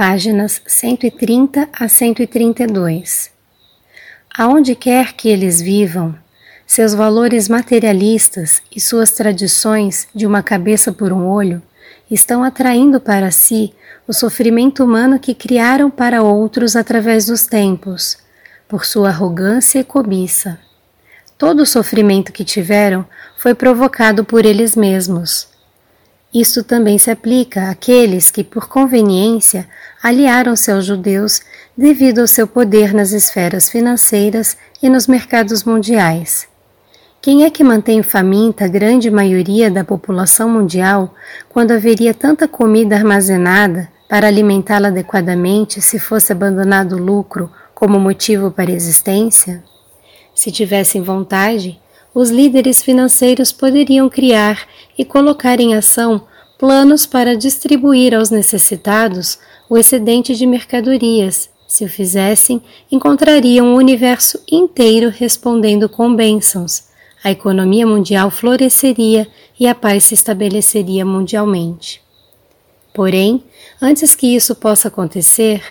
páginas 130 a 132. Aonde quer que eles vivam, seus valores materialistas e suas tradições de uma cabeça por um olho estão atraindo para si o sofrimento humano que criaram para outros através dos tempos, por sua arrogância e cobiça. Todo o sofrimento que tiveram foi provocado por eles mesmos. Isso também se aplica àqueles que, por conveniência, aliaram-se aos judeus devido ao seu poder nas esferas financeiras e nos mercados mundiais. Quem é que mantém faminta a grande maioria da população mundial quando haveria tanta comida armazenada para alimentá-la adequadamente se fosse abandonado o lucro como motivo para a existência? Se tivessem vontade, os líderes financeiros poderiam criar e colocar em ação planos para distribuir aos necessitados o excedente de mercadorias. Se o fizessem, encontrariam o universo inteiro respondendo com bênçãos. A economia mundial floresceria e a paz se estabeleceria mundialmente. Porém, antes que isso possa acontecer,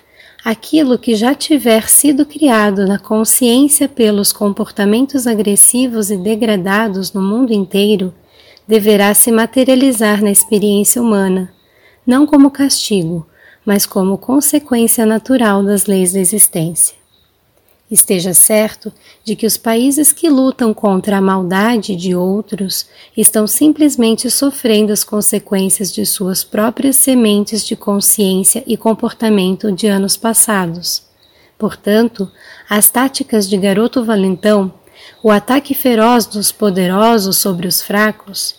aquilo que já tiver sido criado na consciência pelos comportamentos agressivos e degradados no mundo inteiro deverá se materializar na experiência humana, não como castigo, mas como consequência natural das leis da existência. Esteja certo de que os países que lutam contra a maldade de outros estão simplesmente sofrendo as consequências de suas próprias sementes de consciência e comportamento de anos passados. Portanto, as táticas de garoto valentão, o ataque feroz dos poderosos sobre os fracos,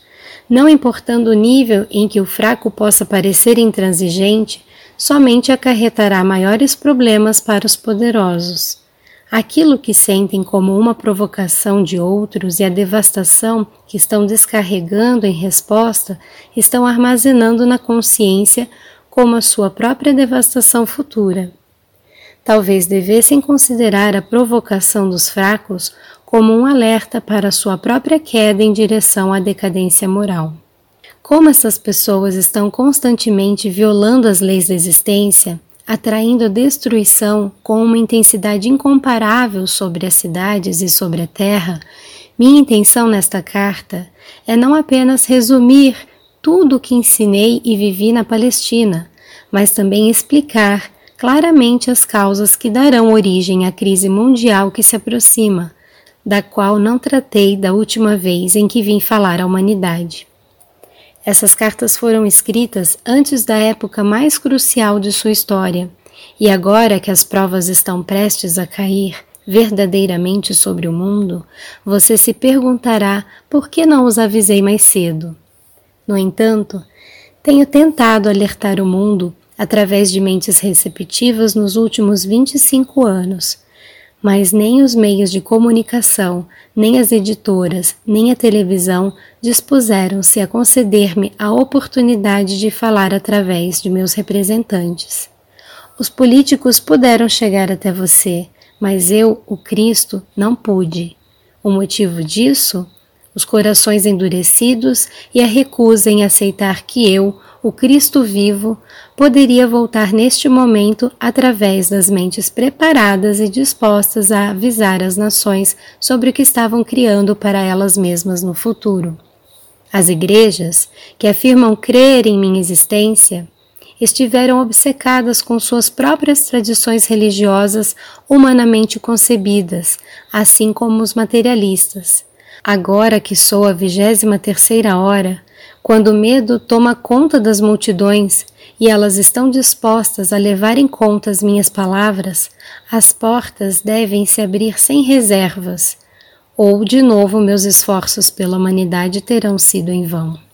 não importando o nível em que o fraco possa parecer intransigente, somente acarretará maiores problemas para os poderosos. Aquilo que sentem como uma provocação de outros e a devastação que estão descarregando em resposta estão armazenando na consciência como a sua própria devastação futura. Talvez devessem considerar a provocação dos fracos como um alerta para sua própria queda em direção à decadência moral. Como essas pessoas estão constantemente violando as leis da existência, atraindo destruição com uma intensidade incomparável sobre as cidades e sobre a terra, minha intenção nesta carta é não apenas resumir tudo o que ensinei e vivi na Palestina, mas também explicar claramente as causas que darão origem à crise mundial que se aproxima, da qual não tratei da última vez em que vim falar à humanidade. Essas cartas foram escritas antes da época mais crucial de sua história, e agora que as provas estão prestes a cair verdadeiramente sobre o mundo, você se perguntará por que não os avisei mais cedo. No entanto, tenho tentado alertar o mundo através de mentes receptivas nos últimos 25 anos mas nem os meios de comunicação, nem as editoras, nem a televisão dispuseram-se a conceder-me a oportunidade de falar através de meus representantes. Os políticos puderam chegar até você, mas eu, o Cristo, não pude. O motivo disso? Os corações endurecidos e a recusa em aceitar que eu, o Cristo vivo poderia voltar neste momento através das mentes preparadas e dispostas a avisar as nações sobre o que estavam criando para elas mesmas no futuro. As igrejas, que afirmam crer em minha existência, estiveram obcecadas com suas próprias tradições religiosas humanamente concebidas, assim como os materialistas. Agora que sou a vigésima terceira hora, quando o medo toma conta das multidões e elas estão dispostas a levar em conta as minhas palavras, as portas devem se abrir sem reservas, ou de novo meus esforços pela humanidade terão sido em vão.